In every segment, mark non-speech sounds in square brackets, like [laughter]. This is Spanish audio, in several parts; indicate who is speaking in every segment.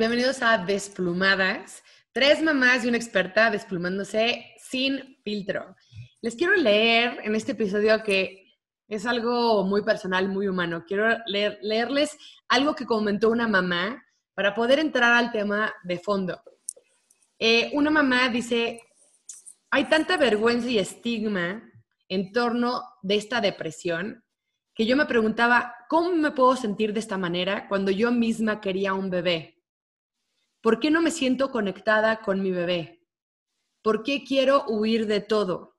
Speaker 1: Bienvenidos a Desplumadas. Tres mamás y una experta desplumándose sin filtro. Les quiero leer en este episodio que es algo muy personal, muy humano. Quiero leerles algo que comentó una mamá para poder entrar al tema de fondo. Eh, una mamá dice, hay tanta vergüenza y estigma en torno de esta depresión que yo me preguntaba, ¿cómo me puedo sentir de esta manera cuando yo misma quería un bebé? ¿Por qué no me siento conectada con mi bebé? ¿Por qué quiero huir de todo?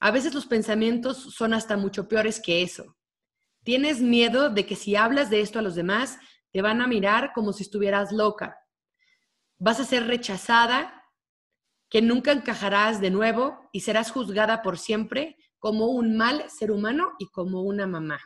Speaker 1: A veces los pensamientos son hasta mucho peores que eso. Tienes miedo de que si hablas de esto a los demás, te van a mirar como si estuvieras loca. Vas a ser rechazada, que nunca encajarás de nuevo y serás juzgada por siempre como un mal ser humano y como una mamá.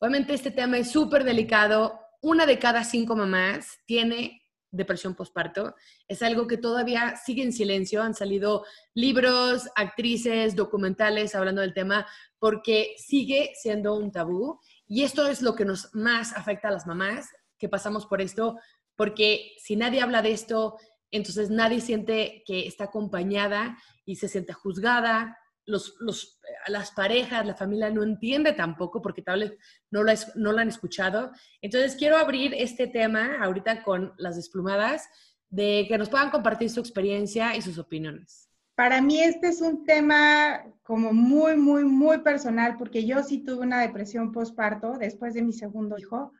Speaker 1: Obviamente este tema es súper delicado. Una de cada cinco mamás tiene depresión postparto. Es algo que todavía sigue en silencio. Han salido libros, actrices, documentales hablando del tema porque sigue siendo un tabú. Y esto es lo que nos más afecta a las mamás que pasamos por esto, porque si nadie habla de esto, entonces nadie siente que está acompañada y se siente juzgada, los, los, las parejas, la familia no entiende tampoco porque tal vez no lo, no han escuchado. Entonces quiero abrir este tema ahorita con las desplumadas de que nos puedan compartir su experiencia y sus opiniones.
Speaker 2: Para mí este es un tema como muy, muy, muy personal porque yo sí tuve una depresión postparto después de mi segundo hijo.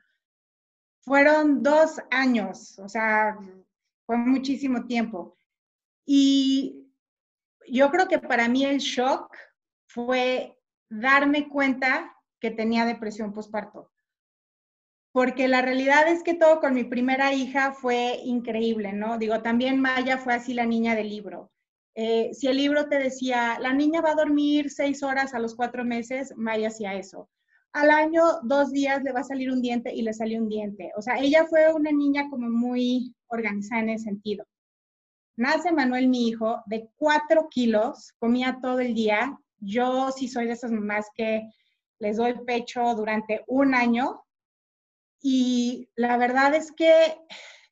Speaker 2: Fueron dos años, o sea, fue muchísimo tiempo. Y yo creo que para mí el shock fue darme cuenta que tenía depresión postparto. Porque la realidad es que todo con mi primera hija fue increíble, ¿no? Digo, también Maya fue así la niña del libro. Eh, si el libro te decía, la niña va a dormir seis horas a los cuatro meses, Maya hacía eso. Al año, dos días le va a salir un diente y le salió un diente. O sea, ella fue una niña como muy organizada en ese sentido. Nace Manuel, mi hijo, de cuatro kilos, comía todo el día. Yo sí soy de esas mamás que les doy pecho durante un año. Y la verdad es que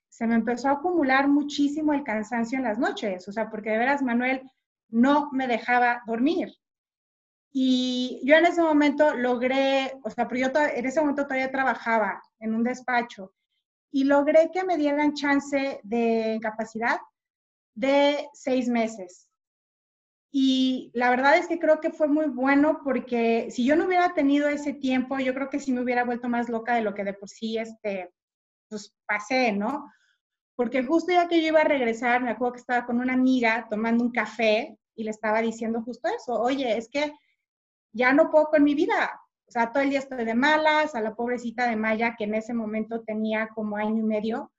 Speaker 2: se me empezó a acumular muchísimo el cansancio en las noches, o sea, porque de veras Manuel no me dejaba dormir. Y yo en ese momento logré, o sea, pero yo en ese momento todavía trabajaba en un despacho y logré que me dieran chance de incapacidad de seis meses. Y la verdad es que creo que fue muy bueno porque si yo no hubiera tenido ese tiempo, yo creo que sí me hubiera vuelto más loca de lo que de por sí este, pues pasé, ¿no? Porque justo ya que yo iba a regresar, me acuerdo que estaba con una amiga tomando un café y le estaba diciendo justo eso, oye, es que ya no puedo con mi vida. O sea, todo el día estoy de malas, a la pobrecita de Maya, que en ese momento tenía como año y medio,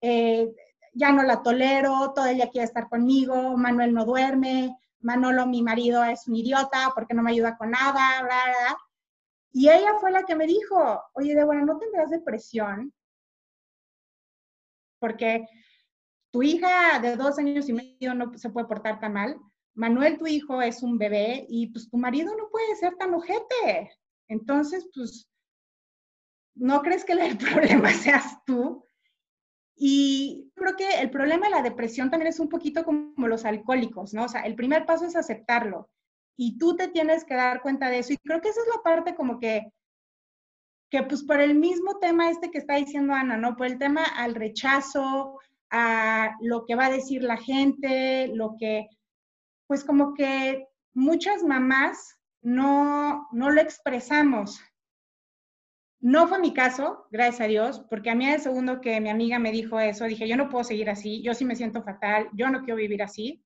Speaker 2: eh, ya no la tolero, todo ella quiere estar conmigo, Manuel no duerme, Manolo, mi marido, es un idiota porque no me ayuda con nada, bla, bla. Y ella fue la que me dijo, oye, Débora, ¿no tendrás depresión? Porque tu hija de dos años y medio no se puede portar tan mal. Manuel, tu hijo, es un bebé y pues tu marido no puede ser tan ojete. Entonces, pues, ¿no crees que el [laughs] problema seas tú? Y creo que el problema de la depresión también es un poquito como los alcohólicos, ¿no? O sea, el primer paso es aceptarlo y tú te tienes que dar cuenta de eso. Y creo que esa es la parte como que, que pues por el mismo tema este que está diciendo Ana, ¿no? Por el tema al rechazo, a lo que va a decir la gente, lo que, pues como que muchas mamás no, no lo expresamos no fue mi caso, gracias a Dios, porque a mí el segundo que mi amiga me dijo eso, dije, yo no puedo seguir así, yo sí me siento fatal, yo no quiero vivir así.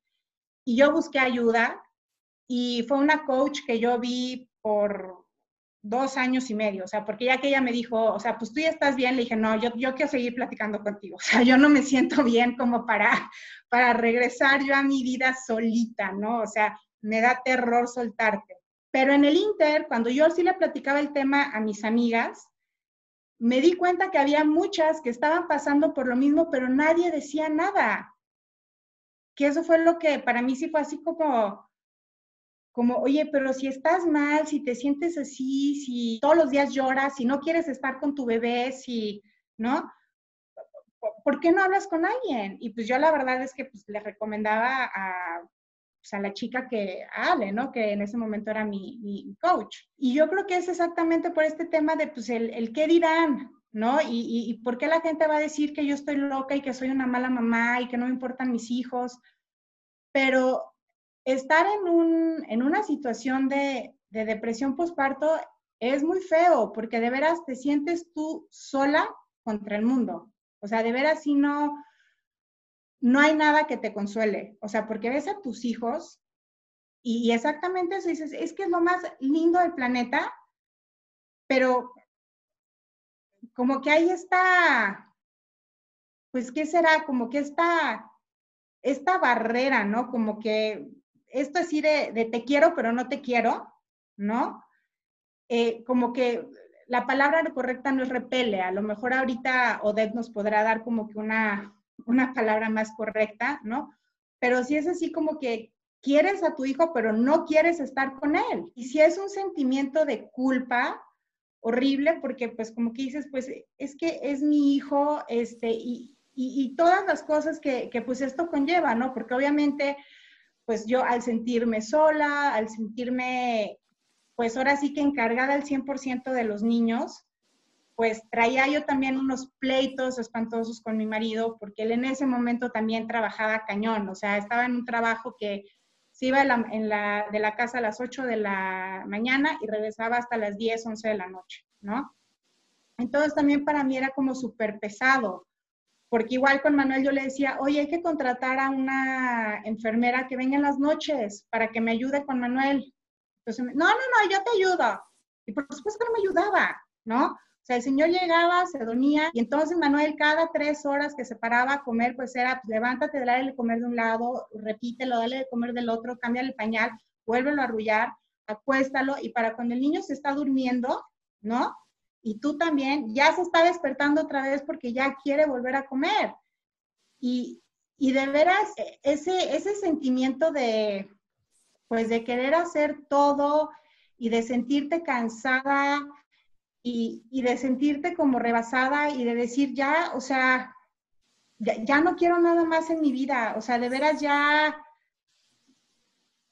Speaker 2: Y yo busqué ayuda y fue una coach que yo vi por dos años y medio, o sea, porque ya que ella me dijo, o sea, pues tú ya estás bien, le dije, no, yo, quiero seguir platicando contigo, [laughs] o sea, yo no me siento bien como para, para regresar yo a mi vida solita, ¿no? O sea, me da terror soltarte. Pero en el Inter, cuando yo sí le platicaba el tema a mis amigas, me di cuenta que había muchas que estaban pasando por lo mismo, pero nadie decía nada. Que eso fue lo que para mí sí fue así como, como, oye, pero si estás mal, si te sientes así, si todos los días lloras, si no quieres estar con tu bebé, si, ¿no? ¿por qué no hablas con alguien? Y pues yo la verdad es que pues, le recomendaba a, pues, a la chica que hable, ¿no? Que en ese momento era mi, mi, coach. Y yo creo que es exactamente por este tema de, pues, el, el qué dirán, ¿no? Y, y, por qué la gente va a decir que yo estoy loca y que soy una mala mamá y que no me importan mis hijos. Pero estar en, un, en una situación de, de depresión postparto es muy feo porque de veras te sientes tú sola contra el mundo. O sea, de veras si no, no hay nada que te consuele. O sea, porque ves a tus hijos y, exactamente eso dices, es que es lo más lindo del planeta, pero como que ahí está, pues, ¿qué será? Como que está, esta barrera, ¿no? Como que esto así de, te quiero, pero no te quiero, ¿no? Eh, como que la palabra correcta no es repele, a lo mejor ahorita Odette nos podrá dar como que una, una palabra más correcta, ¿no? Pero si es así como que quieres a tu hijo, pero no quieres estar con él. Y si es un sentimiento de culpa horrible, porque pues como que dices, pues es que es mi hijo, este, y, y, todas las cosas que, que pues esto conlleva, ¿no? Porque obviamente, pues yo al sentirme sola, al sentirme pues ahora sí que encargada al 100% de los niños, pues traía yo también unos pleitos espantosos con mi marido, porque él en ese momento también trabajaba cañón, o sea, estaba en un trabajo que se iba en la, de la casa a las 8 de la mañana y regresaba hasta las 10, 11 de la noche, ¿no? Entonces también para mí era como súper pesado, porque igual con Manuel yo le decía, oye, hay que contratar a una enfermera que venga en las noches para que me ayude con Manuel. Entonces, no, no, no, yo te ayudo. Y por supuesto que no me ayudaba, ¿no? El señor llegaba, se dormía, y entonces Manuel cada tres horas que se paraba a comer, pues era, pues levántate, dale de comer de un lado, repítelo, dale de comer del otro, cambia el pañal, vuélvelo a arrullar, acuéstalo, y para cuando el niño se está durmiendo, ¿no? Y tú también, ya se está despertando otra vez porque ya quiere volver a comer. Y, y de veras, e, ese, ese sentimiento de, pues de querer hacer todo y de sentirte cansada y, de sentirte como rebasada y de decir ya, o sea, ya, no quiero nada más en mi vida, o sea, de veras ya,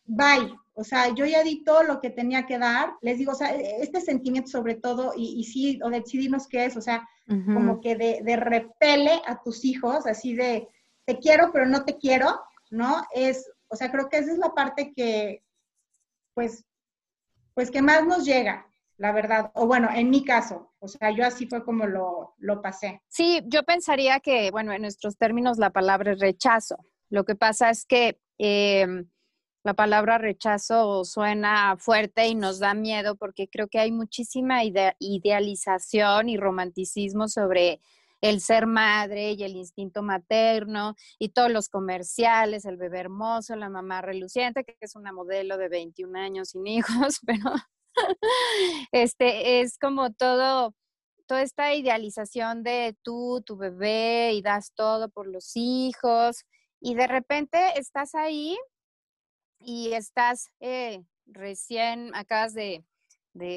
Speaker 2: bye. O sea, yo ya di todo lo que tenía que dar. Les digo, o sea, este sentimiento sobre todo, y, sí, o decidirnos qué es, o sea, como que de, de repele a tus hijos, así de, te quiero, pero no te quiero, ¿no? Es, o sea, creo que esa es la parte que, pues, pues que más nos llega, la verdad. O bueno, en mi caso, o sea, yo así fue como lo, lo pasé.
Speaker 3: Sí, yo pensaría que, bueno, en nuestros términos la palabra es rechazo. Lo que pasa es que em, la palabra rechazo suena fuerte y nos da miedo porque creo que hay muchísima idealización y romanticismo sobre el ser madre y el instinto materno y todos los comerciales, el bebé hermoso, la mamá reluciente, que es una modelo de 21 años sin hijos, [laughs] pero este es como todo toda esta idealización de tú, tu bebé y das todo por los hijos y de repente estás ahí y estás eh, recién, acabas de,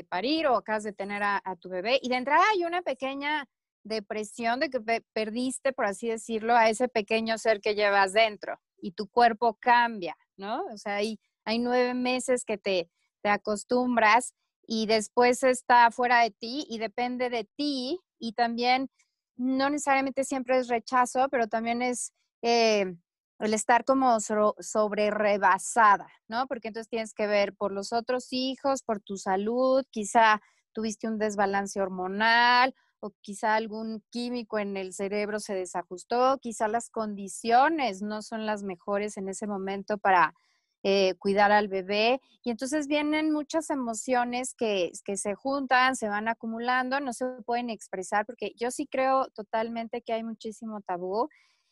Speaker 3: parir o acabas de tener a, tu bebé y de entrada hay una pequeña depresión de que perdiste, por así decirlo, a ese pequeño ser que llevas dentro y tu cuerpo cambia, ¿no? O sea, hay, hay nueve meses que te, te acostumbras y después está fuera de ti y depende de ti y también no necesariamente siempre es rechazo, pero también es eh, el estar como sobre rebasada, ¿no? Porque entonces tienes que ver por los otros hijos, por tu salud, quizá tuviste un desbalance hormonal o quizá algún químico en el cerebro se desajustó, quizá las condiciones no son las mejores en ese momento para eh, cuidar al bebé. Y entonces vienen muchas emociones que, que, se juntan, se van acumulando, no se pueden expresar, porque yo sí creo totalmente que hay muchísimo tabú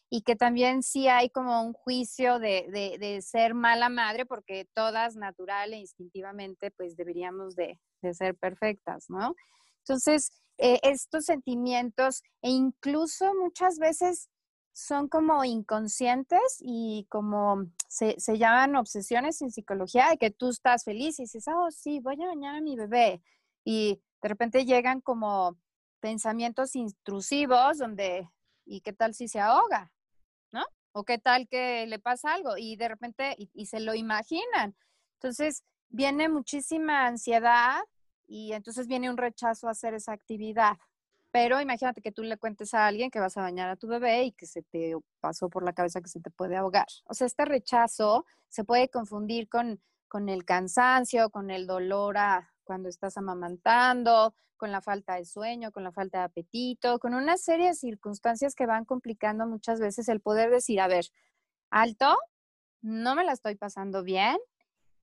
Speaker 3: y que también sí hay como un juicio de, de, ser mala madre, porque todas natural e instintivamente pues deberíamos de, de ser perfectas, ¿no? Entonces, eh, estos sentimientos e incluso muchas veces son como inconscientes y como se, llaman obsesiones en psicología de que tú estás feliz y dices, oh, sí, voy a bañar a mi bebé. Y de repente llegan como pensamientos intrusivos donde ¿Y qué tal si se ahoga? ¿No? ¿O qué tal que le pasa algo? Y de repente, y, se lo imaginan. Entonces, viene muchísima ansiedad y entonces viene un rechazo a hacer esa actividad. Pero imagínate que tú le cuentes a alguien que vas a bañar a tu bebé y que se te pasó por la cabeza que se te puede ahogar. O sea, este rechazo se puede confundir con, con el cansancio, con el dolor a, cuando estás amamantando, con la falta de sueño, con la falta de apetito, con una serie de circunstancias que van complicando muchas veces el poder decir, a ver, alto, no me la estoy pasando bien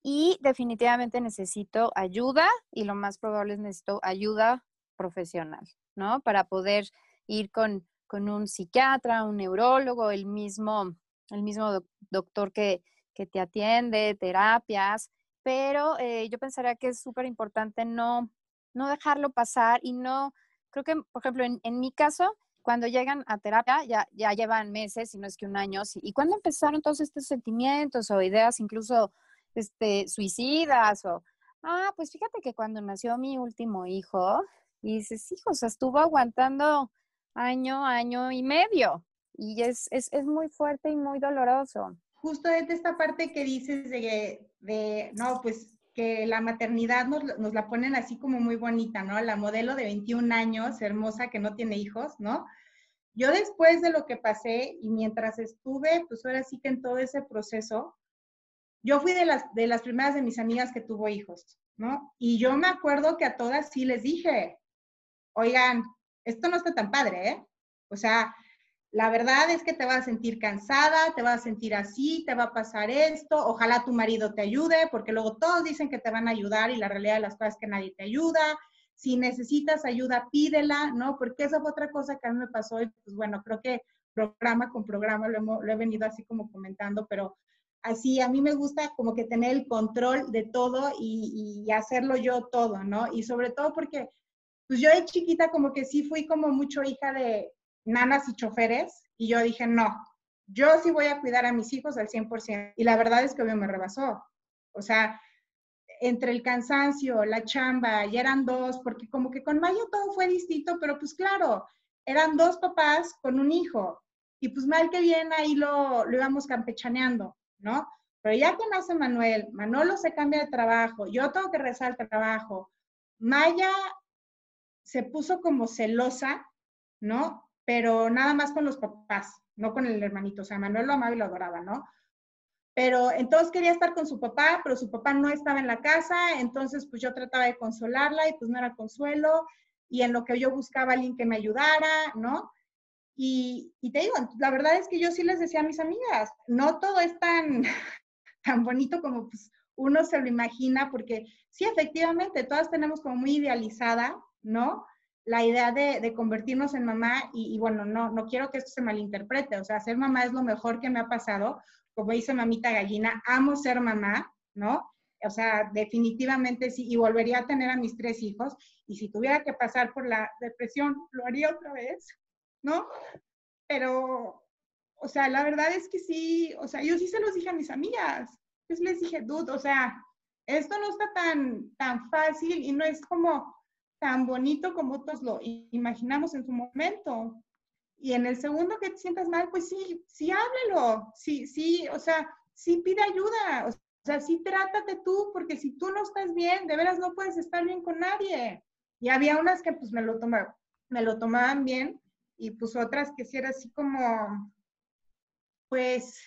Speaker 3: y definitivamente necesito ayuda y lo más probable es necesito ayuda profesional, ¿no? Para poder ir con, con un psiquiatra, un neurólogo, el mismo, el mismo doctor que, que te atiende, terapias, pero eh, yo pensaría que es súper importante no, no dejarlo pasar y no, creo que, por ejemplo, en, en mi caso, cuando llegan a terapia ya, ya llevan meses, si no es que un año, ¿y cuándo empezaron todos estos sentimientos o ideas incluso este, suicidas? O, ah, pues fíjate que cuando nació mi último hijo, y dices, hijo, o sea, estuvo aguantando año, año y medio, y es, es, es muy fuerte y muy doloroso
Speaker 2: justo desde esta parte que dices de, de no, pues que la maternidad nos, nos, la ponen así como muy bonita, ¿no? La modelo de 21 años, hermosa, que no tiene hijos, ¿no? Yo después de lo que pasé y mientras estuve, pues ahora sí que en todo ese proceso, yo fui de las, de las primeras de mis amigas que tuvo hijos, ¿no? Y yo me acuerdo que a todas sí les dije, oigan, esto no está tan padre, ¿eh? O sea, la verdad es que te vas a sentir cansada, te vas a sentir así, te va a pasar esto, ojalá tu marido te ayude, porque luego todos dicen que te van a ayudar y la realidad de las cosas es que nadie te ayuda. Si necesitas ayuda, pídela, ¿no? Porque esa fue otra cosa que a mí me pasó y pues bueno, creo que programa con programa lo, he venido así como comentando, pero así a mí me gusta como que tener el control de todo y, y hacerlo yo todo, ¿no? Y sobre todo porque pues yo de chiquita como que sí fui como mucho hija de, nanas y choferes y yo dije, no, yo sí voy a cuidar a mis hijos al 100%. Y la verdad es que obvio me rebasó. O sea, entre el cansancio, la chamba, ya eran dos, porque como que con Mayo todo fue distinto, pero pues claro, eran dos papás con un hijo. Y pues mal que bien ahí lo, lo íbamos campechaneando, ¿no? Pero ya que nace Manuel, Manolo se cambia de trabajo, yo tengo que rezar el trabajo. Maya se puso como celosa, ¿no? pero nada más con los papás, no con el hermanito. O sea, Manuel lo amaba y lo adoraba, ¿no? Pero entonces quería estar con su papá, pero su papá no estaba en la casa, entonces pues yo trataba de consolarla y pues no era consuelo, y en lo que yo buscaba alguien que me ayudara, ¿no? Y, y, te digo, la verdad es que yo sí les decía a mis amigas, no todo es tan, [laughs] tan bonito como pues, uno se lo imagina, porque sí, efectivamente, todas tenemos como muy idealizada, ¿no? la idea de, convertirnos en mamá y, bueno, no, no quiero que esto se malinterprete, o sea, ser mamá es lo mejor que me ha pasado, como dice mamita gallina, amo ser mamá, ¿no? O sea, definitivamente sí, y volvería a tener a mis tres hijos, y si tuviera que pasar por la depresión, lo haría otra vez, ¿no? Pero, o sea, la verdad es que sí, o sea, yo sí se los dije a mis amigas, yo les dije, dude, o sea, esto no está tan, tan fácil y no es como, tan bonito como todos lo imaginamos en su momento. Y en el segundo que te sientas mal, pues sí, sí háblalo, sí, sí, o sea, sí pide ayuda, o sea, sí trátate tú, porque si tú no estás bien, de veras no puedes estar bien con nadie. Y había unas que pues me lo tomaban, me lo tomaban bien, y pues otras que sí era así como, pues,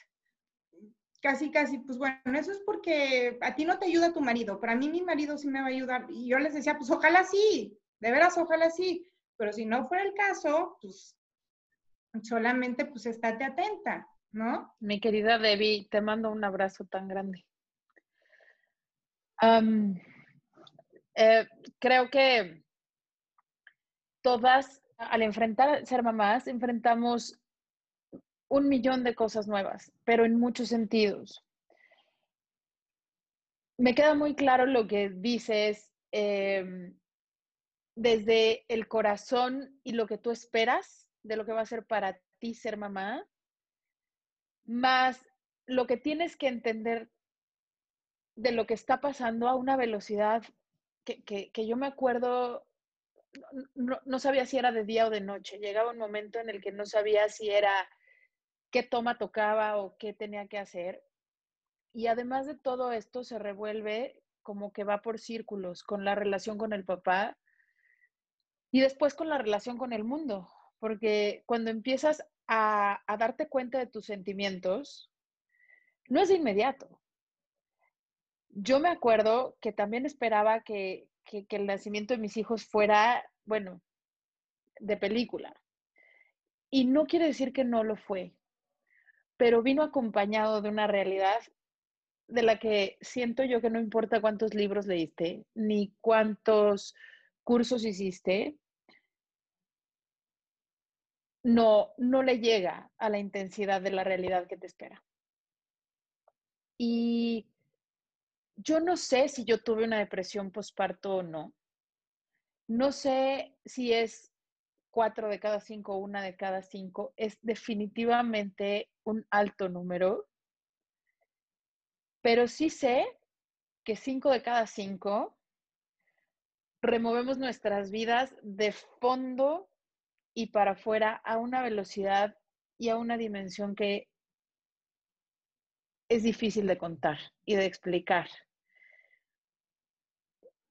Speaker 2: casi, casi, pues bueno, eso es porque a ti no te ayuda tu marido, pero a mí mi marido sí me va a ayudar. Y yo les decía, pues ojalá sí, de veras, ojalá sí, pero si no fuera el caso, pues solamente pues estate atenta, ¿no?
Speaker 1: Mi querida Debbie, te mando un abrazo tan grande. Eh, creo que todas, al enfrentar ser mamás, enfrentamos un millón de cosas nuevas, pero en muchos sentidos. Me queda muy claro lo que dices em, desde el corazón y lo que tú esperas de lo que va a ser para ti ser mamá, más lo que tienes que entender de lo que está pasando a una velocidad que, que yo me acuerdo
Speaker 4: no, sabía si era de día o de noche. Llegaba un momento en el que no sabía si era qué toma tocaba o qué tenía que hacer. Y además de todo esto, se revuelve como que va por círculos con la relación con el papá y después con la relación con el mundo. Porque cuando empiezas a, darte cuenta de tus sentimientos, no es de inmediato. Yo me acuerdo que también esperaba que, que, el nacimiento de mis hijos fuera, bueno, de película. Y no quiere decir que no lo fue, pero vino acompañado de una realidad de la que siento yo que no importa cuántos libros leíste, ni cuántos cursos hiciste, no, no le llega a la intensidad de la realidad que te espera. Y yo no sé si yo tuve una depresión postparto o no. No sé si es cuatro de cada cinco una de cada cinco. Es definitivamente un alto número. Pero sí sé que cinco de cada cinco removemos nuestras vidas de fondo y para afuera a una velocidad y a una dimensión que es difícil de contar y de explicar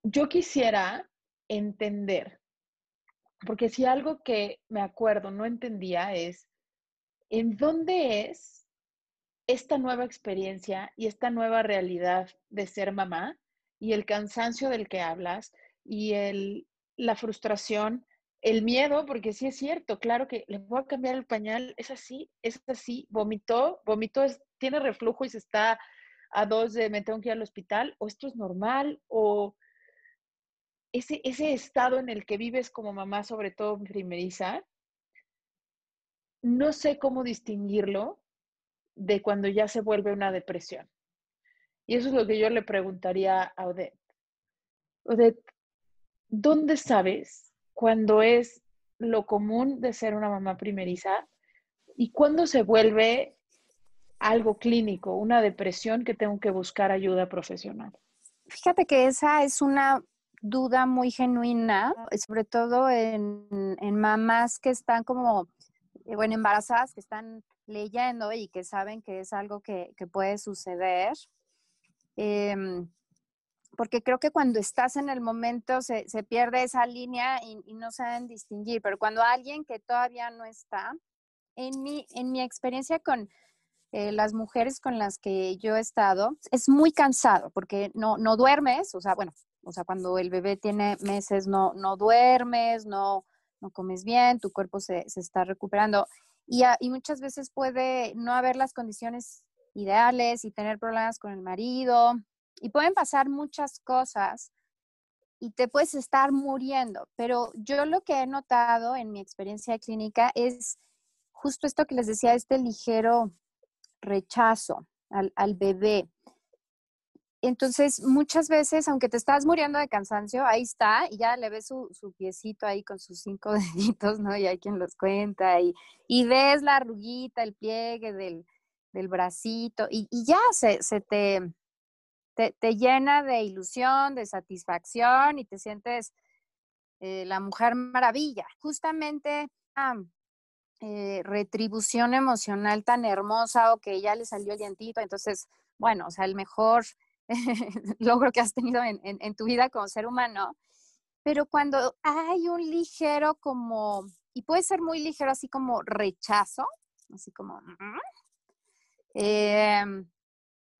Speaker 4: yo quisiera entender, porque si algo que me acuerdo no entendía es, ¿en dónde es esta nueva experiencia y esta nueva realidad de ser mamá y el cansancio del que hablas y el, la frustración, el miedo, porque sí es cierto, claro que le voy a cambiar el pañal, es así, es así, vomitó, vomitó, tiene reflujo y se está a dos de me tengo que ir al hospital, o esto es normal, o ese, ese estado en el que vives como mamá, sobre todo primeriza, no sé cómo distinguirlo de cuando ya se vuelve una depresión. Y eso es lo que yo le preguntaría a Odette. Odette, ¿dónde sabes cuando es lo común de ser una mamá primeriza y cuándo se vuelve algo clínico, una depresión que tengo que buscar ayuda profesional?
Speaker 3: Fíjate que esa es una duda muy genuina, sobre todo en, mamás que están como, eh, bueno, embarazadas, que están leyendo y que saben que es algo que, puede suceder. Em, porque creo que cuando estás en el momento se, pierde esa línea y, no saben distinguir, pero cuando alguien que todavía no está, en mi, en mi experiencia con eh, las mujeres con las que yo he estado, es muy cansado porque no, no duermes, o sea, bueno, o sea, cuando el bebé tiene meses no, no duermes, no, no comes bien, tu cuerpo se, está recuperando. Y, y, muchas veces puede no haber las condiciones ideales y tener problemas con el marido. Y pueden pasar muchas cosas y te puedes estar muriendo. Pero yo lo que he notado en mi experiencia clínica es justo esto que les decía, este ligero rechazo al, al bebé. Entonces, muchas veces, aunque te estás muriendo de cansancio, ahí está, y ya le ves su, piecito ahí con sus cinco [laughs] deditos, ¿no? Y hay quien los cuenta, y, y ves la arruguita, el pliegue del, bracito, y, ya se, te, te, llena de ilusión, de satisfacción, y te sientes eh, la mujer maravilla. Justamente, ah, eh, retribución emocional tan hermosa, o que ya le salió el dientito, entonces, bueno, o sea, el mejor [laughs] logro que has tenido en, tu vida como ser humano, pero cuando hay un ligero como, y puede ser muy ligero así como rechazo, así como, em,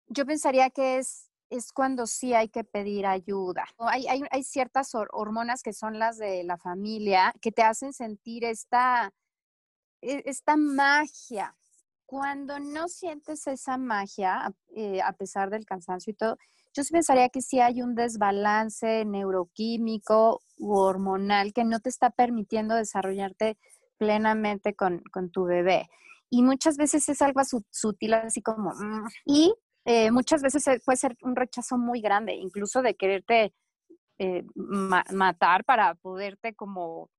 Speaker 3: yo pensaría que es, es cuando sí hay que pedir ayuda. Hay, hay, ciertas hormonas que son las de la familia que te hacen sentir esta, e, esta magia cuando no sientes esa magia, eh, a pesar del cansancio y todo, yo sí pensaría que sí hay un desbalance neuroquímico u hormonal que no te está permitiendo desarrollarte plenamente con, tu bebé. Y muchas veces es algo sutil, así como, mm, y eh, muchas veces puede ser un rechazo muy grande, incluso de quererte eh, matar para poderte como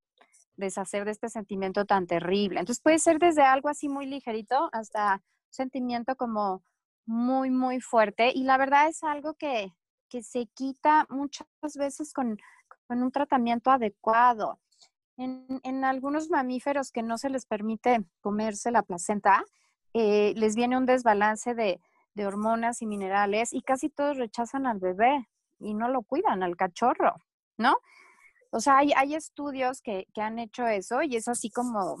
Speaker 3: deshacer de este sentimiento tan terrible. Entonces puede ser desde algo así muy ligerito hasta un sentimiento como muy, muy fuerte. Y la verdad es algo que, se quita muchas veces con, con un tratamiento adecuado. En, algunos mamíferos que no se les permite comerse la placenta, eh, les viene un desbalance de, hormonas y minerales y casi todos rechazan al bebé y no lo cuidan, al cachorro, ¿no? O sea, hay, estudios que, han hecho eso y es así como,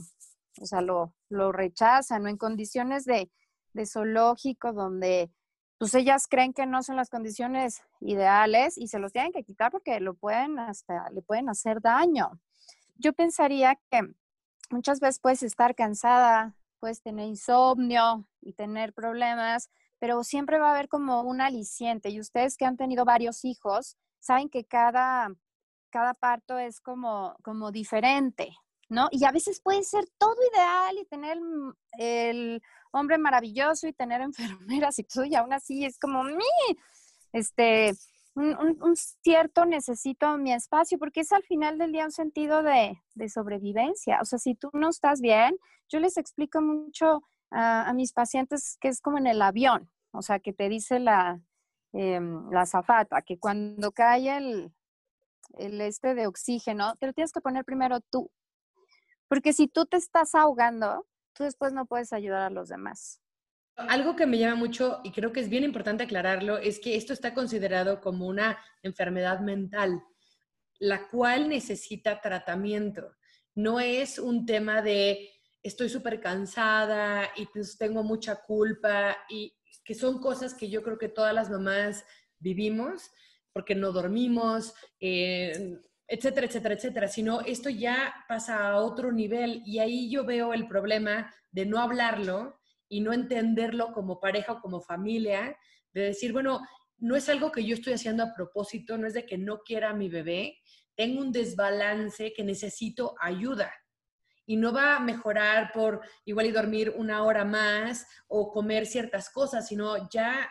Speaker 3: o sea, lo, lo rechazan, ¿no? En condiciones de, de zoológico donde pues ellas creen que no son las condiciones ideales y se los tienen que quitar porque lo pueden hasta, le pueden hacer daño yo pensaría que muchas veces puedes estar cansada, puedes tener insomnio y tener problemas, pero siempre va a haber como un aliciente. Y ustedes que han tenido varios hijos, saben que cada, cada parto es como, como diferente, ¿no? Y a veces puede ser todo ideal y tener el, hombre maravilloso y tener [laughs] enfermeras y todo, y aún así es como, ¡mi! Este, un, cierto necesito mi espacio, porque es al final del día un sentido de, sobrevivencia. O sea, si tú no estás bien, yo les explico mucho a, mis pacientes que es como en el avión, o sea, que te dice la, eh, la zafata, que cuando cae el, el este de oxígeno, te lo tienes que poner primero tú. Porque si tú te estás ahogando, tú después no puedes ayudar a los demás.
Speaker 1: Algo que me llama mucho y creo que es bien importante aclararlo es que esto está considerado como una enfermedad mental, la cual necesita tratamiento. No es un tema de estoy súper cansada y pues tengo mucha culpa y que son cosas que yo creo que todas las mamás vivimos porque no dormimos, eh, etcétera, etcétera, etcétera, sino esto ya pasa a otro nivel y ahí yo veo el problema de no hablarlo y no entenderlo como pareja o como familia, de decir, bueno, no es algo que yo estoy haciendo a propósito, no es de que no quiera a mi bebé, tengo un desbalance que necesito ayuda. Y no va a mejorar por igual y dormir una hora más o comer ciertas cosas, sino ya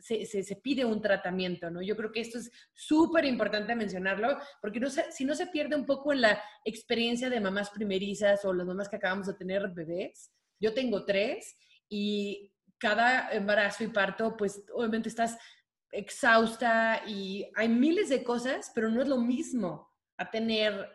Speaker 1: se, se, pide un tratamiento, ¿no? Yo creo que esto es súper importante mencionarlo, porque no si no se pierde un poco en la experiencia de mamás primerizas o las mamás que acabamos de tener bebés, yo tengo tres y cada embarazo y parto, pues obviamente estás exhausta y hay miles de cosas, pero no es lo mismo a tener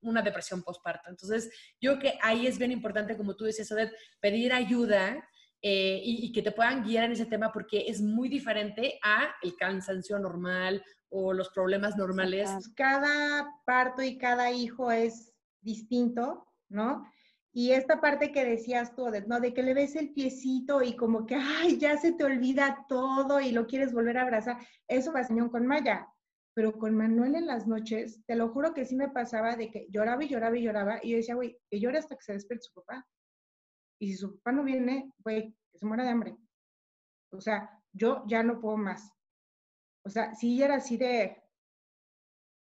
Speaker 1: una depresión postparto. Entonces, yo creo que ahí es bien importante, como tú decías, Odette, pedir ayuda eh, y, que te puedan guiar en ese tema porque es muy diferente a el cansancio normal o los problemas normales.
Speaker 2: Cada parto y cada hijo es distinto, ¿no? Y esta parte que decías tú, ¿no? De que le ves el piecito y como que, ay, ya se te olvida todo y lo quieres volver a abrazar. Eso pasó con Maya. Pero con Manuel en las noches, te lo juro que sí me pasaba de que lloraba y lloraba y lloraba. Y yo decía, güey, que llore hasta que se despierte su papá. Y si su papá no viene, güey, que se muera de hambre. O sea, yo ya no puedo más. O sea, si era así de,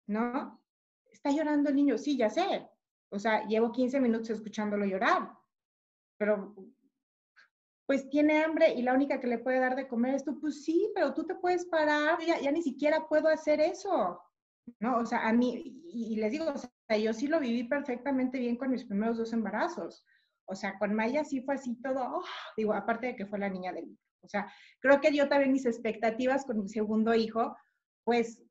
Speaker 2: ¿no? Está llorando el niño, sí, ya sé, o sea, llevo 15 minutos escuchándolo llorar, pero pues tiene hambre y la única que le puede dar de comer es tú, pues sí, pero tú te puedes parar, ya, ya ni siquiera puedo hacer eso, ¿no? O sea, a mí, y, les digo, o sea, yo sí lo viví perfectamente bien con mis primeros dos embarazos. O sea, con Maya sí fue así todo, oh, digo, aparte de que fue la niña del O sea, creo que yo también mis expectativas con mi segundo hijo, pues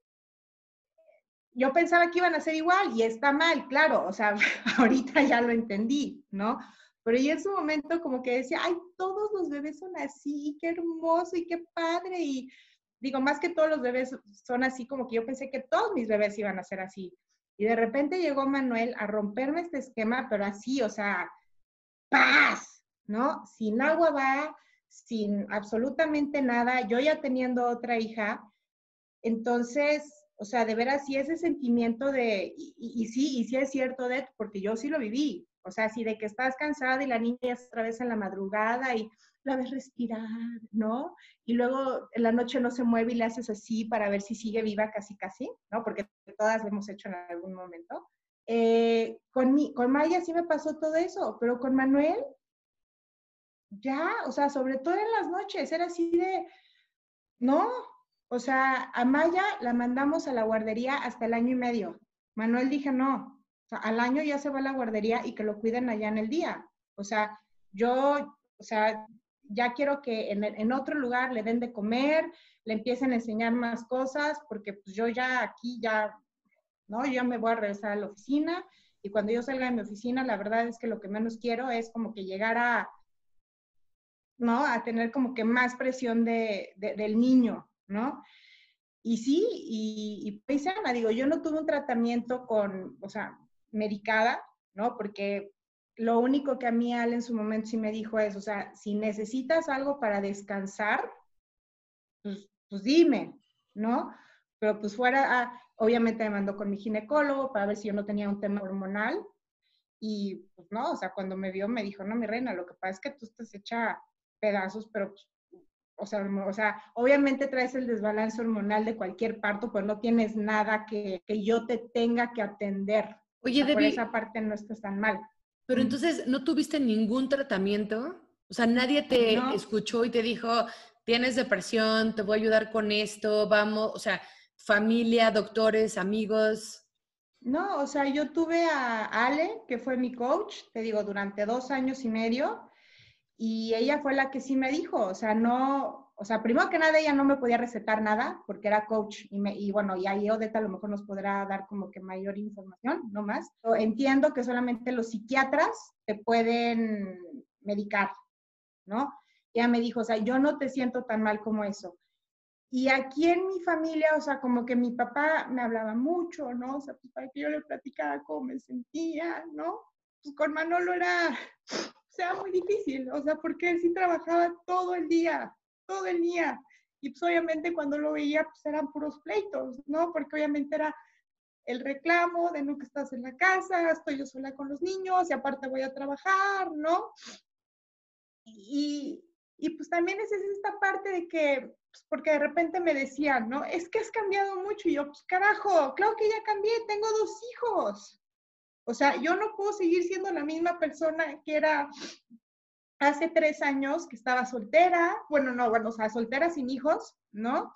Speaker 2: yo pensaba que iban a ser igual y está mal, claro, o sea, [laughs] ahorita ya lo entendí, ¿no? Pero yo en su momento como que decía, ay, todos los bebés son así, qué hermoso y qué padre. Y digo, más que todos los bebés son así, como que yo pensé que todos mis bebés iban a ser así. Y de repente llegó Manuel a romperme este esquema, pero así, o sea, paz, ¿no? Sin agua va, sin absolutamente nada, yo ya teniendo otra hija. Entonces, o sea, de veras, sí ese sentimiento de, y, sí, y sí es cierto, de, porque yo sí lo viví. O sea, sí de que estás cansada y la niña es otra vez en la madrugada y la ves respirar, ¿no? Y luego en la noche no se mueve y le haces así para ver si sigue viva casi casi, ¿no? Porque todas lo hemos hecho en algún momento. Eh, con, mi, con Maya sí me pasó todo eso, pero con Manuel, ya, o sea, sobre todo en las noches, era así de, no, o sea, a Maya la mandamos a la guardería hasta el año y medio. Manuel dije, no, o sea, al año ya se va a la guardería y que lo cuiden allá en el día. O sea, yo, o sea, ya quiero que en, en otro lugar le den de comer, le empiecen a enseñar más cosas, porque pues yo ya aquí ya, ¿no? Yo me voy a regresar a la oficina y cuando yo salga de mi oficina, la verdad es que lo que menos quiero es como que llegar a, ¿no? A tener como que más presión de, del niño, ¿no? Y sí, y, y pues, digo, yo no tuve un tratamiento con, o sea, medicada, ¿no? Porque lo único que a mí Al en su momento sí me dijo es, o sea, si necesitas algo para descansar, pues, pues dime, ¿no? Pero pues fuera, ah, obviamente me mandó con mi ginecólogo para ver si yo no tenía un tema hormonal. Y pues no, o sea, cuando me vio me dijo, no, mi reina, lo que pasa es que tú estás hecha pedazos, pero pues, o sea, o sea, obviamente traes el desbalance hormonal de cualquier parto, pues no tienes nada que, que yo te tenga que atender.
Speaker 1: Oye,
Speaker 2: o sea, Por esa parte no estás tan mal.
Speaker 1: Pero entonces, ¿no tuviste ningún tratamiento? O sea, nadie te escuchó y te dijo, tienes depresión, te voy a ayudar con esto, vamos, o sea, familia, doctores, amigos.
Speaker 2: No, o sea, yo tuve a Ale, que fue mi coach, te digo, durante dos años y medio, y ella fue la que sí me dijo, o sea, no, o sea, primero que nada ella no me podía recetar nada porque era coach y, me, y bueno, y ahí Odeta a lo mejor nos podrá dar como que mayor información, no más. entiendo que solamente los psiquiatras te pueden medicar, ¿no? Ella me dijo, o sea, yo no te siento tan mal como eso. Y aquí en mi familia, o sea, como que mi papá me hablaba mucho, ¿no? O sea, pues para que yo le platicaba cómo me sentía, ¿no? Pues con Manolo era, [sniffs] o sea, muy difícil, o sea, porque él sí trabajaba todo el día, todo el día. Y pues obviamente cuando lo veía, pues eran puros pleitos, ¿no? Porque obviamente era el reclamo de no que estás en la casa, estoy yo sola con los niños y aparte voy a trabajar, ¿no? Y, y pues también es esta parte de que, pues porque de repente me decían, ¿no? Es que has cambiado mucho. Y yo, pues carajo, claro que ya cambié, tengo dos hijos. O sea, yo no puedo seguir siendo la misma persona que era hace tres años que estaba soltera, bueno, no, bueno, o sea, soltera sin hijos, ¿no?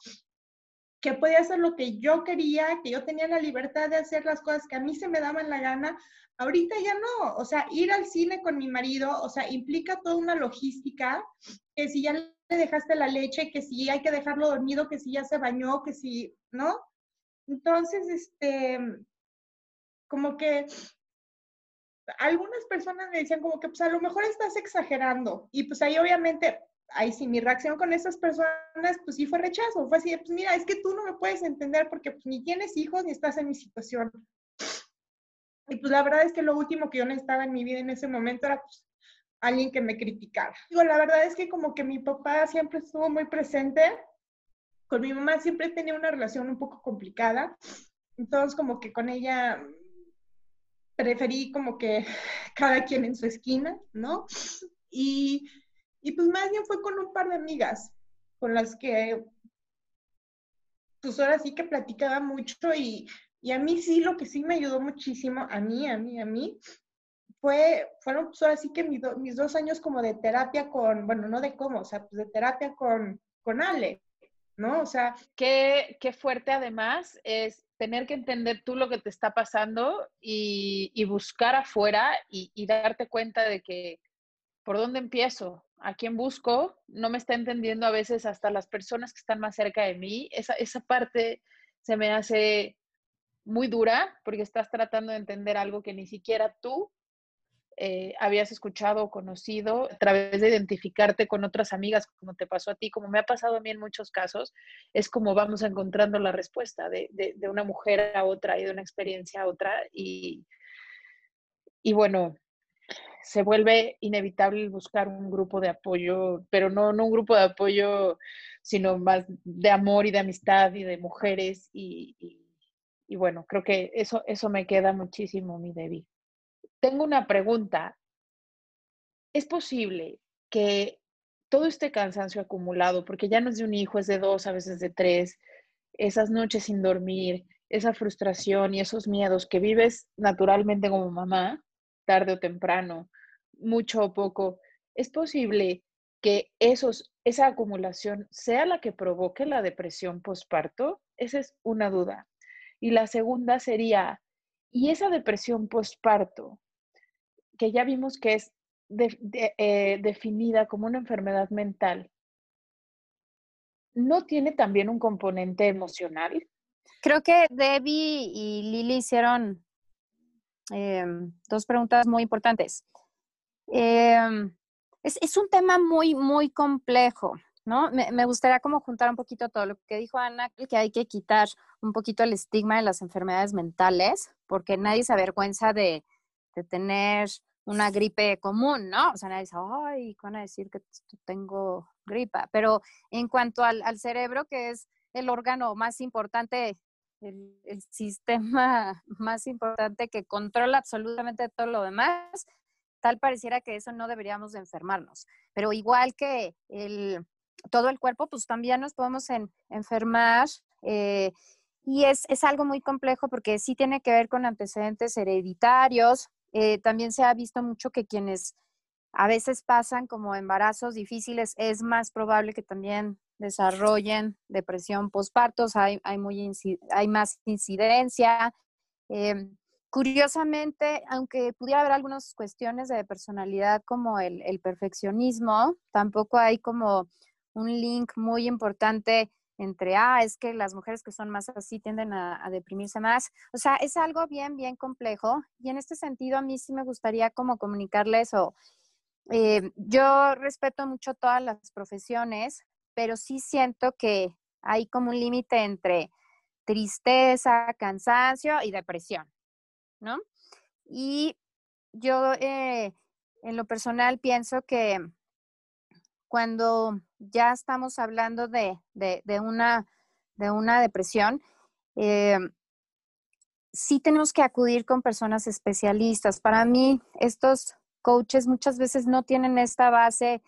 Speaker 2: Que podía hacer lo que yo quería, que yo tenía la libertad de hacer las cosas que a mí se me daban la gana. Ahorita ya no, o sea, ir al cine con mi marido, o sea, implica toda una logística, que si ya le dejaste la leche, que si hay que dejarlo dormido, que si ya se bañó, que si, ¿no? Entonces, este, como que algunas personas me decían como que pues a lo mejor estás exagerando y pues ahí obviamente, ahí sí, mi reacción con esas personas pues sí fue rechazo, fue así, pues mira, es que tú no me puedes entender porque pues ni tienes hijos ni estás en mi situación. Y pues la verdad es que lo último que yo necesitaba en mi vida en ese momento era pues alguien que me criticara. Digo, la verdad es que como que mi papá siempre estuvo muy presente, con mi mamá siempre tenía una relación un poco complicada, entonces como que con ella preferí como que [laughs] cada quien en su esquina, ¿no? Y, y pues más bien fue con un par de amigas con las que pues ahora sí que platicaba mucho y, y a mí sí lo que sí me ayudó muchísimo, a mí, a mí, a mí, fue, fueron pues ahora sí que mis, mis dos años como de terapia con, bueno, no de cómo, o sea, pues de terapia con, con Ale, ¿no? O sea...
Speaker 4: Qué, qué fuerte además es tener que entender tú lo que te está pasando y, buscar afuera y, darte cuenta de que por dónde empiezo, a quién busco, no me está entendiendo a veces hasta las personas que están más cerca de mí. Esa, esa parte se me hace muy dura porque estás tratando de entender algo que ni siquiera tú eh, habías escuchado o conocido a través de identificarte con otras amigas, como te pasó a ti, como me ha pasado a mí en muchos casos, es como vamos encontrando la respuesta de, de, una mujer a otra y de una experiencia a otra. Y, y bueno, se vuelve inevitable buscar un grupo de apoyo, pero no, un grupo de apoyo, sino más de amor y de amistad y de mujeres. Y, y, y bueno, creo que eso, eso me queda muchísimo, mi Debbie tengo una pregunta. ¿Es posible que todo este cansancio acumulado, porque ya no es de un hijo, es de dos, a veces de tres, esas noches sin dormir, esa frustración y esos miedos que vives naturalmente como mamá, tarde o temprano, mucho o poco, es posible que esos, esa acumulación sea la que provoque la depresión postparto? Esa es una duda. Y la segunda sería, ¿y esa depresión postparto que ya vimos que es eh, definida como una enfermedad mental, ¿no tiene también un componente emocional?
Speaker 3: Creo que Debbie y Lili hicieron em, dos preguntas muy importantes. Em, es, un tema muy, muy complejo, ¿no? Me, gustaría como juntar un poquito todo lo que dijo Ana, que hay que quitar un poquito el estigma de las enfermedades mentales, porque nadie se avergüenza de, tener una gripe común, ¿no? O sea, nadie dice, ay, van a decir que tengo gripa. Pero en cuanto al, cerebro, que es el órgano más importante, el, sistema [laughs] más importante que controla absolutamente todo lo demás, tal pareciera que eso no deberíamos de enfermarnos. Pero igual que el, todo el cuerpo, pues también nos podemos enfermar. Eh, y es, algo muy complejo porque sí tiene que ver con antecedentes hereditarios. Eh, también se ha visto mucho que quienes a veces pasan como embarazos difíciles, es más probable que también desarrollen depresión postpartos, hay, hay, muy, hay más incidencia. Eh, Curiosamente, aunque pudiera haber algunas cuestiones de personalidad como el, perfeccionismo, tampoco hay como un link muy importante entre, ah, es que las mujeres que son más así tienden a, deprimirse más. O sea, es algo bien, bien complejo. Y en este sentido, a mí sí me gustaría como comunicarles o eh, yo respeto mucho todas las profesiones, pero sí siento que hay como un límite entre tristeza, cansancio y depresión. ¿no? Y yo eh, en lo personal pienso que cuando ya estamos hablando de, una, de una depresión, eh, sí tenemos que acudir con personas especialistas. Para mí, estos coaches muchas veces no tienen esta base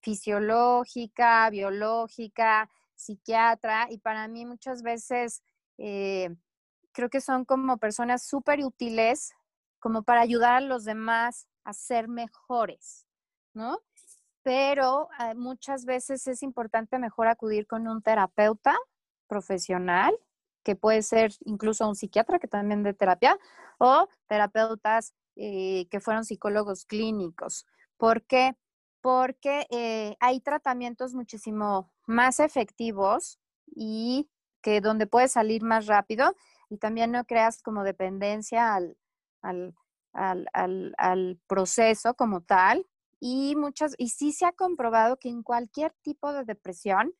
Speaker 3: fisiológica, biológica, psiquiatra, y para mí muchas veces eh, creo que son como personas súper útiles como para ayudar a los demás a ser mejores, ¿no? Pero ah, muchas veces es importante mejor acudir con un terapeuta profesional, que puede ser incluso un psiquiatra que también de terapia, o terapeutas eh, que fueron psicólogos clínicos. ¿Por qué? Porque eh, hay tratamientos muchísimo más efectivos y que donde puede salir más rápido y también no creas como dependencia al, al, proceso como tal. Y, muchas, y sí se ha comprobado que en cualquier tipo de depresión,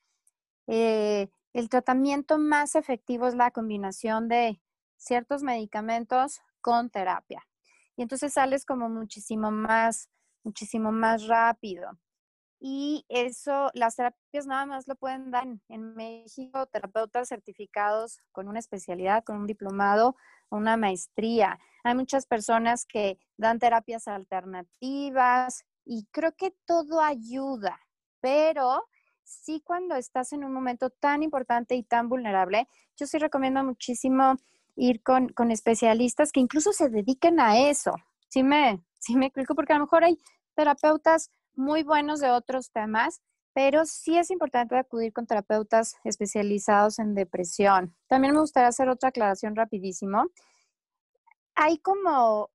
Speaker 3: eh, el tratamiento más efectivo es la combinación de ciertos medicamentos con terapia. Y entonces sales como muchísimo más, muchísimo más rápido. Y eso, las terapias nada más lo pueden dar en, México terapeutas certificados con una especialidad, con un diplomado una maestría. Hay muchas personas que dan terapias alternativas y creo que todo ayuda, pero sí cuando estás en un momento tan importante y tan vulnerable, yo sí recomiendo muchísimo ir con, con especialistas que incluso se dediquen a eso. Sí me, [laughs] sí me explico, porque a lo mejor hay terapeutas muy buenos de otros temas, pero sí es importante acudir con terapeutas especializados en depresión. También me gustaría hacer otra aclaración rapidísimo. Hay como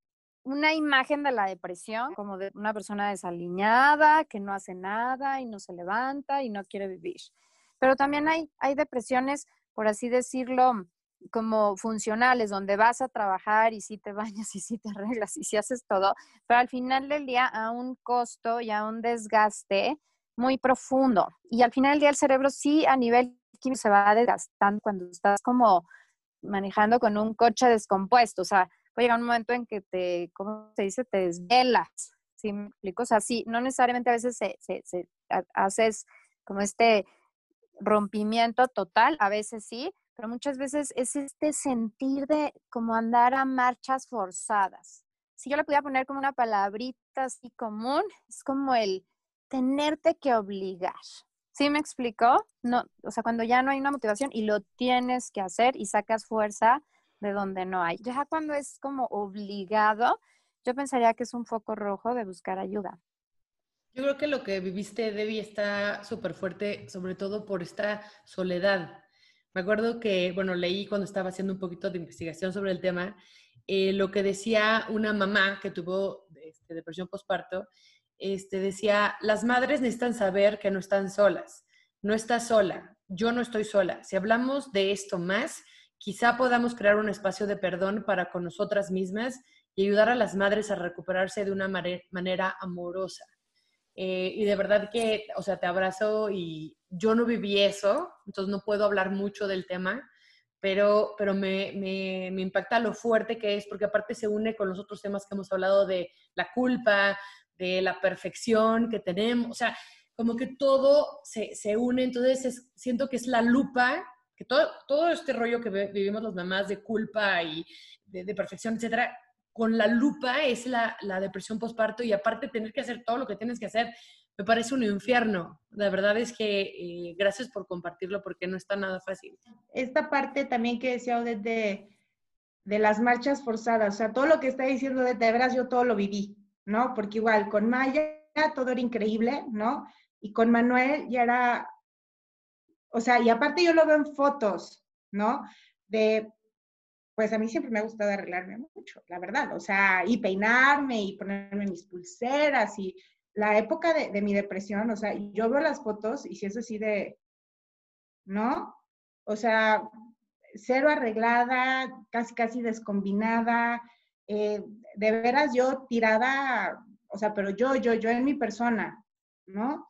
Speaker 3: una imagen de la depresión, como de una persona desaliñada, que no hace nada y no se levanta y no quiere vivir. Pero también hay, hay depresiones, por así decirlo, como funcionales, donde vas a trabajar y si te [laughs] bañas y si te arreglas y si haces todo, pero al final del día a un costo y a un desgaste muy profundo. Y al final del día el cerebro sí a nivel químico se va desgastando cuando estás como manejando con un coche descompuesto. O sea, puede llegar un momento en que te, ¿cómo se dice? Te desvelas. ¿Sí me explico? O sea, sí, no necesariamente a veces se, se, se haces como este rompimiento total, a veces sí, pero muchas veces es este sentir de como andar a marchas forzadas. Si yo le pudiera poner como una palabrita así común, es como el tenerte que obligar. ¿Sí me explicó? No, o sea, cuando ya no hay una motivación y lo tienes que hacer y sacas fuerza de donde no hay. Ya cuando es como obligado, yo pensaría que es un foco rojo de buscar ayuda.
Speaker 1: Yo creo que lo que viviste, Debbie, está súper fuerte, sobre todo por esta soledad me acuerdo que, bueno, leí cuando estaba haciendo un poquito de investigación sobre el tema, eh, lo que decía una mamá que tuvo este, depresión postparto, este, decía, las madres necesitan saber que no están solas, no estás sola, yo no estoy sola. Si hablamos de esto más, quizá podamos crear un espacio de perdón para con nosotras mismas y ayudar a las madres a recuperarse de una manera amorosa. Eh, y de verdad que, o sea, te abrazo y yo no viví eso, entonces no puedo hablar mucho del tema, pero, pero me, me, impacta lo fuerte que es, porque aparte se une con los otros temas que hemos hablado de la culpa, de la perfección que tenemos, o sea, como que todo se, se une, entonces siento que es la lupa, que todo, todo este rollo que vivimos las mamás de culpa y de, de perfección, etcétera, con la lupa es la, la depresión postparto y aparte tener que hacer todo lo que tienes que hacer, me parece un infierno. La verdad es que eh, gracias por compartirlo porque no está nada fácil.
Speaker 2: Esta parte también que decía Odette de, de las marchas forzadas, o sea, todo lo que está diciendo de, de veras yo todo lo viví, ¿no? Porque igual con Maya todo era increíble, ¿no? Y con Manuel ya era, o sea, y aparte yo lo veo en fotos, ¿no? De pues a mí siempre me ha gustado arreglarme mucho, la verdad, o sea, y peinarme y ponerme mis pulseras y la época de, mi depresión, o sea, yo veo las fotos y si es así de, ¿no? O sea, cero arreglada, casi, casi descombinada, eh, de veras yo tirada, o sea, pero yo, yo, yo en mi persona, ¿no?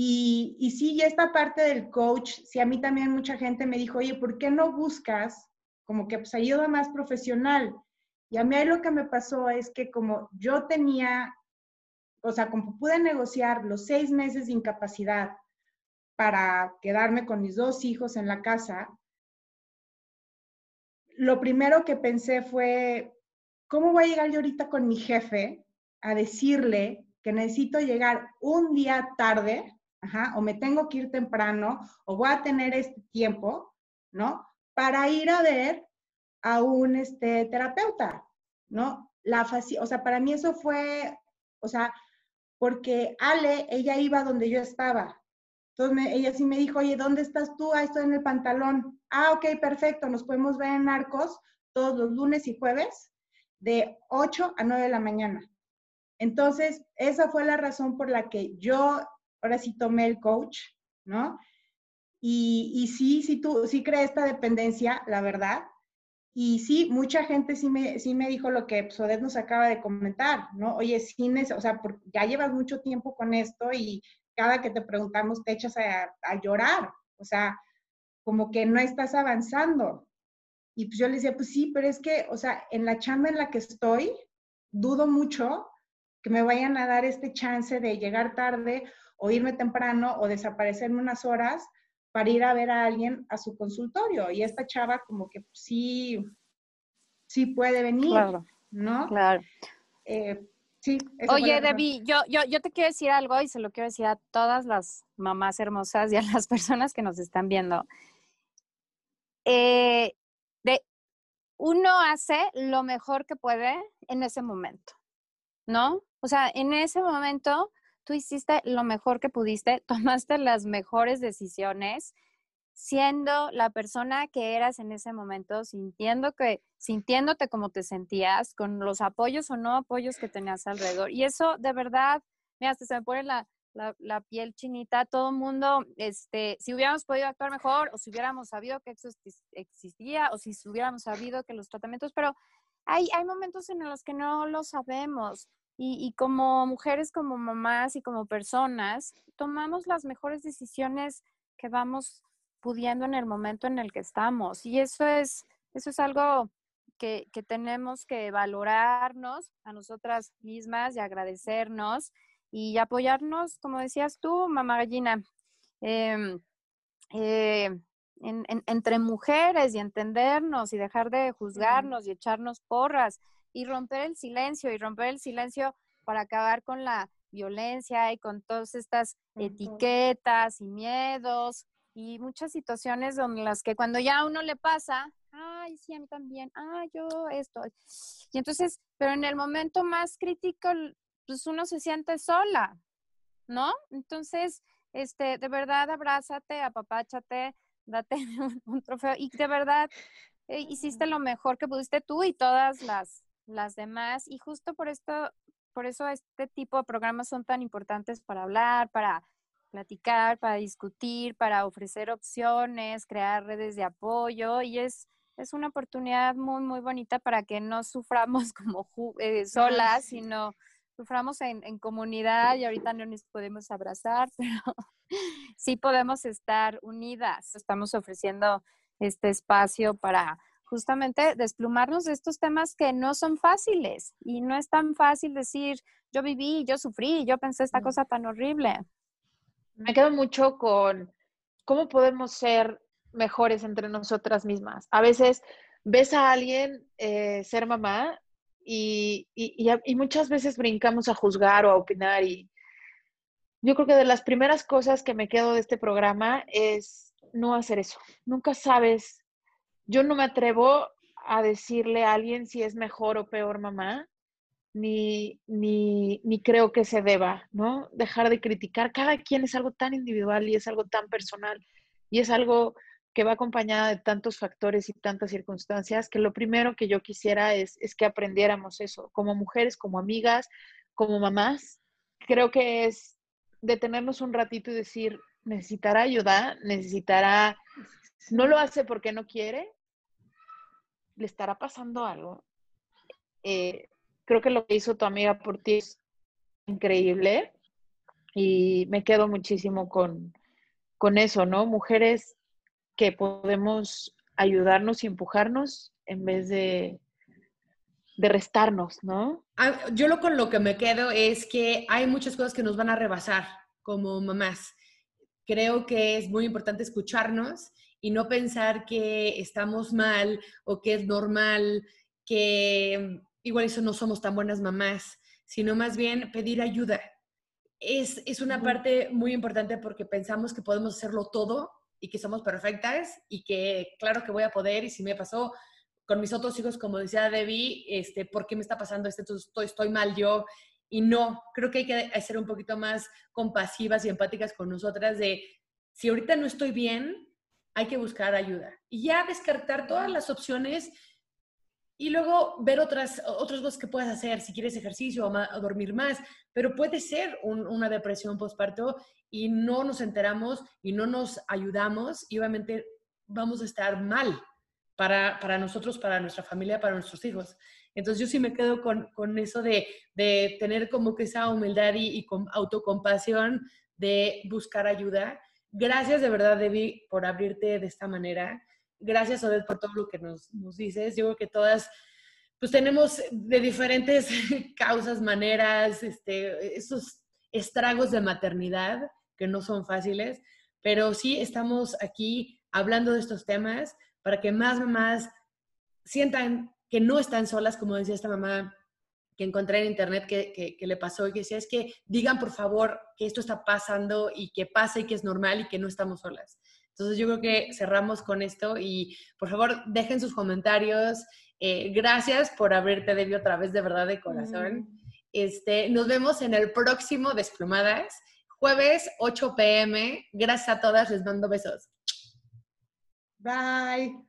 Speaker 2: Y, y sí, esta parte del coach, sí, a mí también mucha gente me dijo, oye, ¿por qué no buscas como que pues ayuda más profesional. Y a mí lo que me pasó es que como yo tenía, o sea, como pude negociar los seis meses de incapacidad para quedarme con mis dos hijos en la casa, lo primero que pensé fue, ¿cómo voy a llegar yo ahorita con mi jefe a decirle que necesito llegar un día tarde, o me tengo que ir temprano, o voy a tener este tiempo, ¿no? para ir a ver a un este, terapeuta, ¿no? La o sea, para mí eso fue, o sea, porque Ale, ella iba donde yo estaba. Entonces ella sí me dijo, oye, ¿dónde estás tú? Ah, estoy en el pantalón. Ah, ok, perfecto, nos podemos ver en Arcos todos los lunes y jueves de 8 a 9 de la mañana. Entonces, esa fue la razón por la que yo ahora sí tomé el coach, ¿no? Y, y sí, sí, tú, sí creé esta dependencia, la verdad. Y sí, mucha gente sí me, sí me dijo lo que Sodet nos acaba de comentar, ¿no? Oye, sí, o sea, ya llevas mucho tiempo con esto y cada que te preguntamos te echas a, a llorar, o sea, como que no estás avanzando. Y pues yo le decía, pues sí, pero es que, o sea, en la chamba en la que estoy, dudo mucho que me vayan a dar este chance de llegar tarde o irme temprano o desaparecerme unas horas para ir a ver a alguien a su consultorio. Y esta chava como que sí, sí puede venir, ¿no?
Speaker 3: Claro.
Speaker 2: Eh, sí.
Speaker 3: Oye, Debbie, yo, yo, yo te quiero decir algo y se lo quiero decir a todas las mamás hermosas y a las [laughs] personas que nos están viendo. Eh, de, uno hace lo mejor que puede en ese momento, ¿no? O sea, en ese momento tú hiciste lo mejor que pudiste, [laughs] tomaste las mejores decisiones, siendo la persona que eras en ese momento, sintiendo que, sintiéndote como te sentías, con los apoyos o no apoyos que tenías alrededor. Y eso de verdad, mira, hasta se me pone la, la, piel chinita, todo mundo, este, si hubiéramos podido actuar mejor o si hubiéramos sabido que eso existía o si hubiéramos sabido que los tratamientos, pero hay, hay momentos en los que no lo sabemos. Y, como mujeres, como mamás y como personas, tomamos las mejores decisiones que vamos pudiendo en el momento en el que estamos. Y eso es, eso es algo que, tenemos que valorarnos a nosotras mismas y agradecernos y apoyarnos, como decías tú, mamá gallina, em, eh, entre mujeres y entendernos y dejar de juzgarnos y echarnos porras y romper el silencio y romper el silencio para acabar con la violencia y con todas estas etiquetas y miedos y muchas situaciones donde las que cuando ya a uno le pasa, ay, sí, a mí también, ay, yo esto. Y entonces, pero en el momento más crítico, pues uno se siente sola, ¿no? Entonces, este, de verdad, abrázate, apapáchate, date [laughs] un, trofeo y de verdad eh, hiciste lo mejor que pudiste tú y todas las las demás. Y justo por esto, por eso este tipo de programas son tan importantes para hablar, para platicar, para discutir, para ofrecer opciones, crear redes de apoyo. Y es, es una oportunidad muy, muy bonita para que no suframos [laughs] como eh, solas, sino suframos en, en, comunidad y ahorita no nos podemos abrazar, [laughs] pero sí podemos estar unidas. Estamos ofreciendo este espacio para justamente desplumarnos de estos temas que no son fáciles y no es tan fácil decir, yo viví, yo sufrí, yo pensé esta cosa tan horrible.
Speaker 4: Me quedo mucho con cómo podemos ser mejores entre nosotras mismas. A veces ves a alguien eh, ser mamá y, y, muchas veces brincamos a juzgar o a opinar y yo creo que de las primeras cosas que me quedo de este programa es no hacer eso. Nunca sabes yo no me atrevo a decirle a alguien si es mejor o peor mamá, ni, ni, creo que se deba, ¿no? Dejar de criticar. Cada quien es algo tan individual y es algo tan personal y es algo que va acompañada de tantos factores y tantas circunstancias que lo primero que yo quisiera es, es que aprendiéramos eso, como mujeres, como amigas, como mamás. Creo que es detenernos un ratito y decir, necesitará ayuda, necesitará, no lo hace porque no quiere, le estará pasando algo. Eh, creo que lo que hizo tu amiga por ti es increíble y me quedo muchísimo con, con eso, ¿no? Mujeres que podemos ayudarnos y empujarnos en vez de, de restarnos, ¿no?
Speaker 1: Ah, yo lo con lo que me quedo es que hay muchas cosas que nos van a rebasar como mamás. Creo que es muy importante escucharnos y no pensar que estamos mal o que es normal, que igual eso no somos tan buenas mamás, sino más bien pedir ayuda. Es, es una parte muy importante porque pensamos que podemos hacerlo todo y que somos perfectas y que claro que voy a poder y si me pasó con mis otros hijos, como decía Debbie, este, ¿por qué me está pasando esto? Estoy, estoy mal yo. Y no, creo que hay que ser un poquito más compasivas y empáticas con nosotras de, si ahorita no estoy bien, hay que buscar ayuda. Y ya descartar todas las opciones y luego ver otras, otras cosas que puedes hacer, si quieres ejercicio o, dormir más, pero puede ser una depresión postparto y no nos enteramos y no nos ayudamos y obviamente vamos a estar mal para, para nosotros, para nuestra familia, para nuestros hijos. Entonces yo sí me quedo con, con eso de, de, tener como que esa humildad y, y con autocompasión de buscar ayuda Gracias de verdad, Debbie, por abrirte de esta manera. Gracias, Odette, por todo lo que nos, nos dices. Yo creo que todas, pues tenemos de diferentes [laughs] causas, maneras, este, esos estragos de maternidad que no son fáciles, pero sí estamos aquí hablando de estos temas para que más mamás sientan que no están solas, como decía esta mamá que encontré en internet que, le pasó y que decía, es que digan por favor que esto está pasando y que pasa y que es normal y que no estamos solas. Entonces yo creo que cerramos con esto y por favor dejen sus comentarios. Eh, gracias por haberte debido otra vez de verdad de corazón. Este, nos vemos en el próximo Desplumadas, jueves 8 pm. Gracias a todas, les mando besos.
Speaker 2: Bye.